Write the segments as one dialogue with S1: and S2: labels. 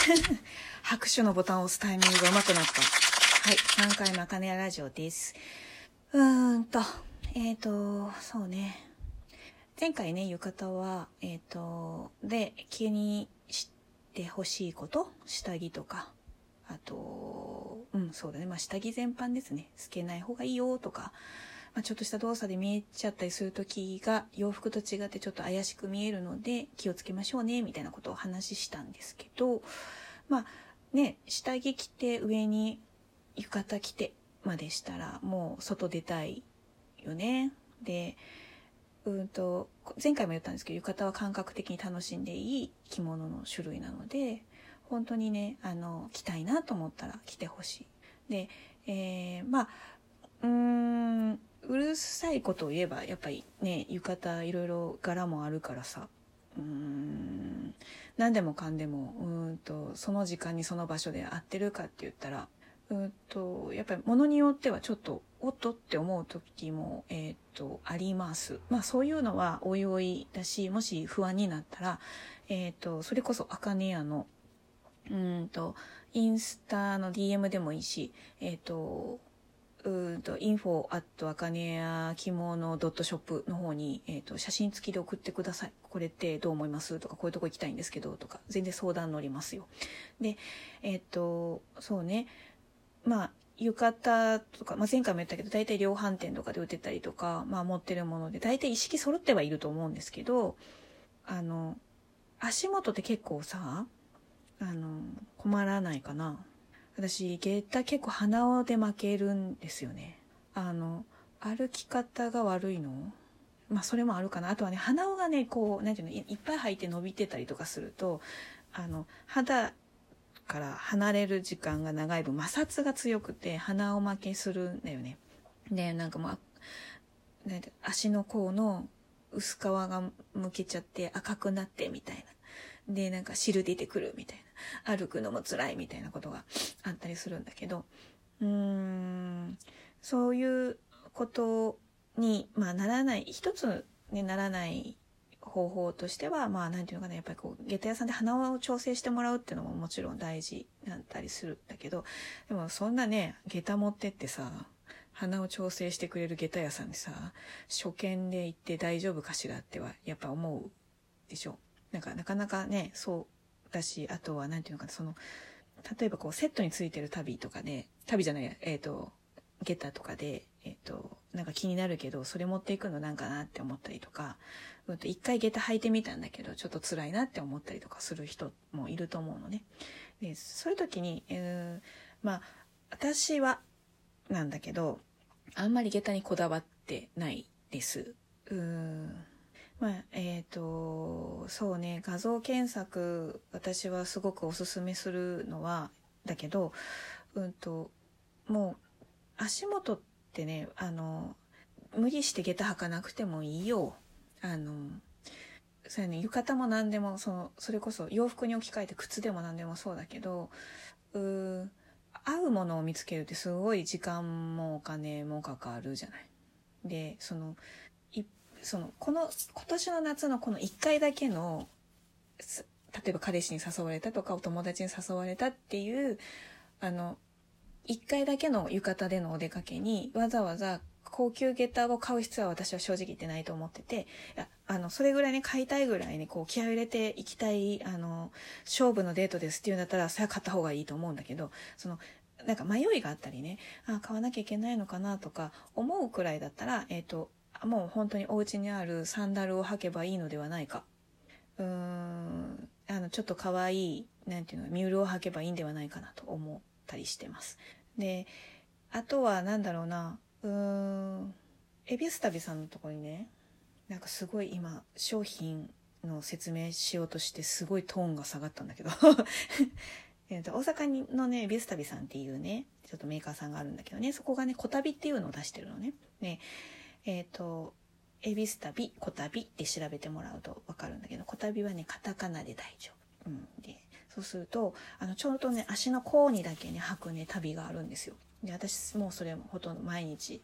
S1: 拍手のボタンを押すタイミングが上手くなった。はい。3回目、あかねやラジオです。うーんと、えっ、ー、と、そうね。前回ね、浴衣は、えっ、ー、と、で、気にしてほしいこと、下着とか、あと、うん、そうだね。まあ、下着全般ですね。透けない方がいいよとか、まあ、ちょっとした動作で見えちゃったりする時が洋服と違ってちょっと怪しく見えるので気をつけましょうねみたいなことを話したんですけどまあね下着着て上に浴衣着てまでしたらもう外出たいよね。でうんと前回も言ったんですけど浴衣は感覚的に楽しんでいい着物の種類なので本当にねあの着たいなと思ったら着てほしい。で、えー、まあうーんうるさいことを言えばやっぱりね浴衣いろいろ柄もあるからさうーん何でもかんでもうんとその時間にその場所で合ってるかって言ったらうんとやっぱり物によってはちょっとおっとって思う時も、えーと、あります。まあそういうのはおいおいだしもし不安になったら、えーと、それこそあかねやのうんとインスタの DM でもいいし、えっ、とうんと、インフォアットアカネや着物ドットショップの方に、えっ、ー、と、写真付きで送ってください。これってどう思います？とか、こういうとこ行きたいんですけど、とか、全然相談乗りますよ。で、えっ、ー、と、そうね。まあ、浴衣とか、まあ、前回も言ったけど、大体量販店とかで売ってたりとか、まあ、持ってるもので、大体意識揃ってはいると思うんですけど、あの、足元って結構さ、あの、困らないかな。私下駄結構鼻緒で負けるんですよね。あの歩き方が悪いの？まあそれもあるかな。あとはね鼻緒がねこう何ていうのいっぱい入って伸びてたりとかするとあの肌から離れる時間が長い分摩擦が強くて鼻緒負けするんだよね。でなんかもう足の甲の薄皮がむけちゃって赤くなってみたいな。でなんか汁出てくるみたいな。歩くのも辛いみたいなことがあったりするんだけどうーんそういうことに、まあ、ならない一つにならない方法としてはまあ何て言うのかなやっぱりこう下駄屋さんで鼻を調整してもらうっていうのももちろん大事だったりするんだけどでもそんなね下駄持ってってさ鼻を調整してくれる下駄屋さんにさ初見で行って大丈夫かしらってはやっぱ思うでしょ。なんかなかなかねそうだし、あとは、なんていうのかな、その、例えばこう、セットについてる旅とかで、旅じゃない、えっ、ー、と、ゲッタとかで、えっ、ー、と、なんか気になるけど、それ持っていくのなんかなって思ったりとか、うんと、一回下駄履いてみたんだけど、ちょっと辛いなって思ったりとかする人もいると思うのね。で、そういう時に、えー、まあ、私は、なんだけど、あんまり下駄にこだわってないです。うーん。まあ、えっ、ー、と、そうね、画像検索、私はすごくおすすめするのは、だけど、うんと、もう、足元ってね、あの、無理して下駄履かなくてもいいよ。あの、そうね、浴衣も何でも、その、それこそ洋服に置き換えて靴でも何でもそうだけど、う合うものを見つけるってすごい時間もお金もかかるじゃない。で、その、そのこの今年の夏のこの1回だけの例えば彼氏に誘われたとかお友達に誘われたっていうあの1回だけの浴衣でのお出かけにわざわざ高級下駄を買う必要は私は正直言ってないと思ってて、あの、それぐらいね、買いたいぐらいにこう気合を入れていきたい、あの、勝負のデートですっていうんだったら、それは買った方がいいと思うんだけど、その、なんか迷いがあったりね、あ、買わなきゃいけないのかなとか思うくらいだったら、えっ、ー、と、もう本当にお家にあるサンダルを履けばいいのではないか。うーん、あの、ちょっと可愛い、なんていうの、ミュールを履けばいいんではないかなと思ったりしてます。で、あとはなんだろうな、うーん、エビス旅さんのとこにね、なんかすごい今、商品の説明しようとしてすごいトーンが下がったんだけど えと大阪のね、ビス旅さんっていうね、ちょっとメーカーさんがあるんだけどね、そこがね、小旅っていうのを出してるのね。ね、えっ、ー、と、恵比寿旅、小旅って調べてもらうとわかるんだけど、小旅はね、カタカナで大丈夫。うん。で、そうすると、あの、ちょうどね、足の甲にだけね、履くね、旅があるんですよ。で、私もうそれほとんど毎日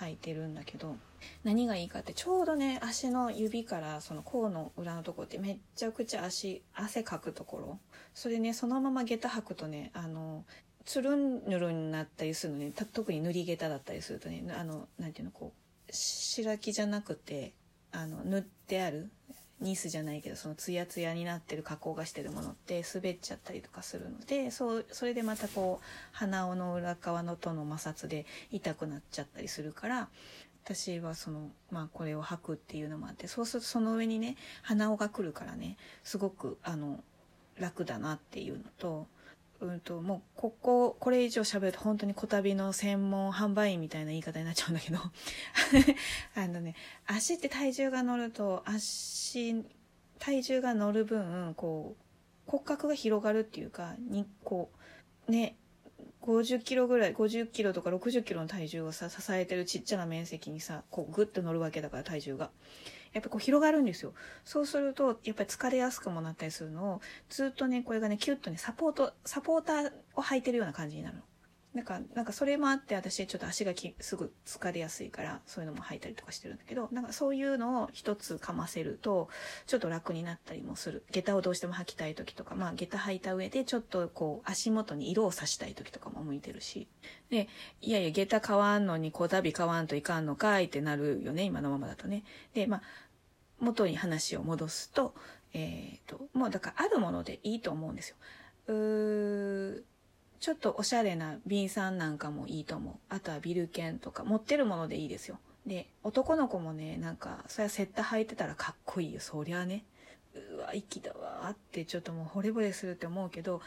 S1: 履いてるんだけど何がいいかってちょうどね足の指からその甲の裏のとこってめっちゃくちゃ足汗かくところそれねそのまま下駄履くとねあのつるんぬるんになったりするのね特に塗り下駄だったりするとねあのなんていうのこう白木じゃなくてあの塗ってあるニスじゃないけどそのツヤツヤになってる加工がしてるものって滑っちゃったりとかするのでそうそれでまたこう鼻緒の裏側のとの摩擦で痛くなっちゃったりするから私はそのまあこれを履くっていうのもあってそうするとその上にね鼻緒が来るからねすごくあの楽だなっていうのと。うんと、もうこここれ以上喋ると本当に小旅の専門販売員みたいな言い方になっちゃうんだけど。あのね足って体重が乗ると足体重が乗る分こう骨格が広がるっていうかにこうね50キロぐらい50キロとか60キロの体重をさ支えてるちっちゃな面積にさこうグッと乗るわけだから体重が。やっぱこう広がるんですよ。そうすると、やっぱり疲れやすくもなったりするのを、ずっとね、これがね、キュッとね、サポート、サポーターを履いてるような感じになるの。なんか、なんかそれもあって私ちょっと足がきすぐ疲れやすいからそういうのも履いたりとかしてるんだけど、なんかそういうのを一つかませるとちょっと楽になったりもする。下駄をどうしても履きたい時とか、まあ下駄履いた上でちょっとこう足元に色をさしたい時とかも向いてるし。で、いやいや下駄買わんのに小旅買わんといかんのかいってなるよね、今のままだとね。で、まあ元に話を戻すと、えっ、ー、と、もうだからあるものでいいと思うんですよ。うーちょっとおしゃれな瓶さんなんかもいいと思う。あとはビルケンとか持ってるものでいいですよ。で、男の子もね、なんか、そりゃセッタ履いてたらかっこいいよ。そりゃね。うわ、息だわってちょっともう惚れ惚れするって思うけど、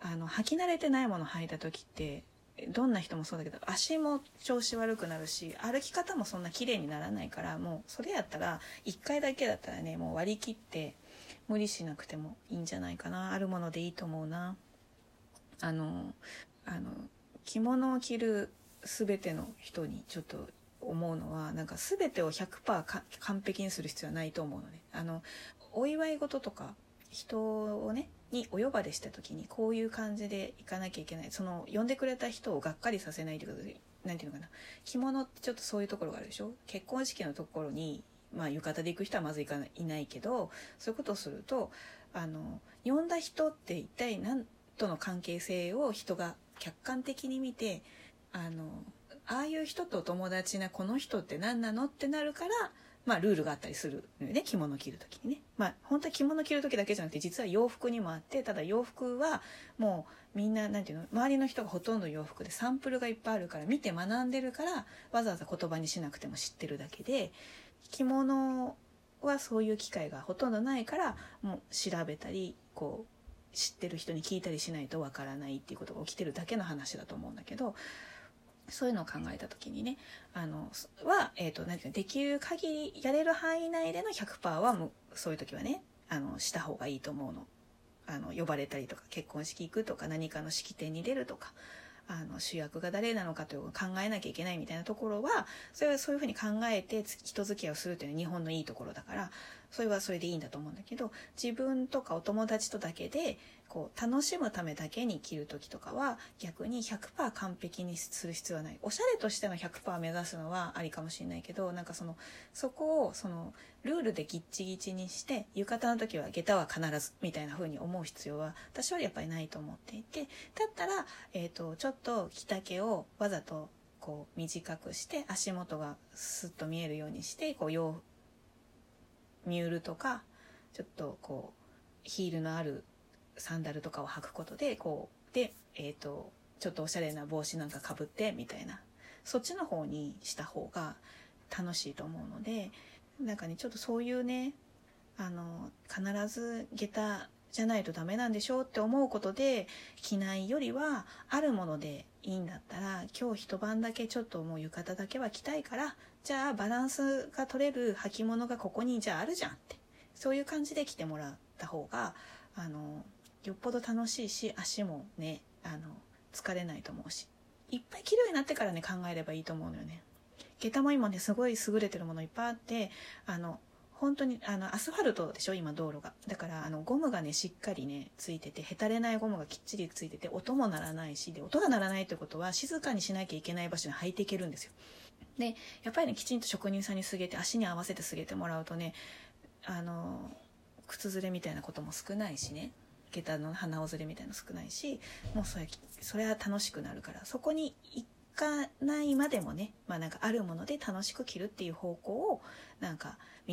S1: あの、履き慣れてないもの履いた時って、どんな人もそうだけど足も調子悪くなるし歩き方もそんな綺麗にならないからもうそれやったら1回だけだったらねもう割り切って無理しなくてもいいんじゃないかなあるものでいいと思うなあのあの着物を着る全ての人にちょっと思うのはなんか全てを100%完璧にする必要はないと思うのであのお祝い事とか人をねにお呼ばれした時にこういう感じで行かなきゃいけない。その呼んでくれた人をがっかりさせないということで何て言うのかな。着物ってちょっとそういうところがあるでしょ。結婚式のところにまあ浴衣で行く人はまず行かないいないけどそういうことをするとあの呼んだ人って一体何との関係性を人が客観的に見てあのああいう人と友達なこの人って何なのってなるからまあ、ルールがあったりするのよね着物着る時にね。まあ、本当は着物着る時だけじゃなくて実は洋服にもあってただ洋服はもうみんな何て言うの周りの人がほとんど洋服でサンプルがいっぱいあるから見て学んでるからわざわざ言葉にしなくても知ってるだけで着物はそういう機会がほとんどないからもう調べたりこう知ってる人に聞いたりしないとわからないっていうことが起きてるだけの話だと思うんだけどそういうのを考えた時にねあのは、えーと、何ていうできる限りやれる範囲内での100%はもうそういう時はねあのした方がいいと思うの。あの呼ばれたりとか結婚式行くとか何かの式典に出るとかあの主役が誰なのかというのを考えなきゃいけないみたいなところはそれはそういうふうに考えて人付き合いをするというのは日本のいいところだからそれはそれでいいんだと思うんだけど自分とかお友達とだけでこう楽しむためだけに着る時とかは逆に100%完璧にする必要はない。おしゃれとしての100%目指すのはありかもしれないけどなんかそのそこをそのルールでギッチギチにして浴衣の時は下駄は必ずみたいな風に思う必要は私はやっぱりないと思っていてだったら、えーと、ちょっと着丈をわざとこう短くして足元がスッと見えるようにしてこう洋ミュールとかちょっとこうヒールのあるサンダルとかを履くことでこうで、えーと、ちょっとおしゃれな帽子なんかかぶってみたいな。そっちの方にした方が楽しいと思うのでなんかねちょっとそういうねあの必ず下駄じゃないとダメなんでしょうって思うことで着ないよりはあるものでいいんだったら今日一晩だけちょっともう浴衣だけは着たいからじゃあバランスが取れる履物がここにじゃああるじゃんって。そういう感じで着てもらった方があのよっぽど楽しいし足もねあの疲れないと思うし。いっぱい着るようになってからね考えればいいと思うのよね。下駄も今ねすごい優れてるものいっぱいあってあの本当にあのアスファルトでしょ？今道路が。だからあのゴムがねしっかりねついててへたれないゴムがきっちりついてて音も鳴らないしで音が鳴らないってことは静かにしなきゃいけない場所に履いていけるんですよ。でやっぱりねきちんと職人さんにすげて足に合わせてすげてもらうとねあの靴ずれみたいなことも少ないしね下駄の鼻緒ずれみたいなの少ないしもうそれそれは楽しくなるからそこに行かないまでもね、まあ、なんかあるもので楽しく着るっていう方向をなんか見つ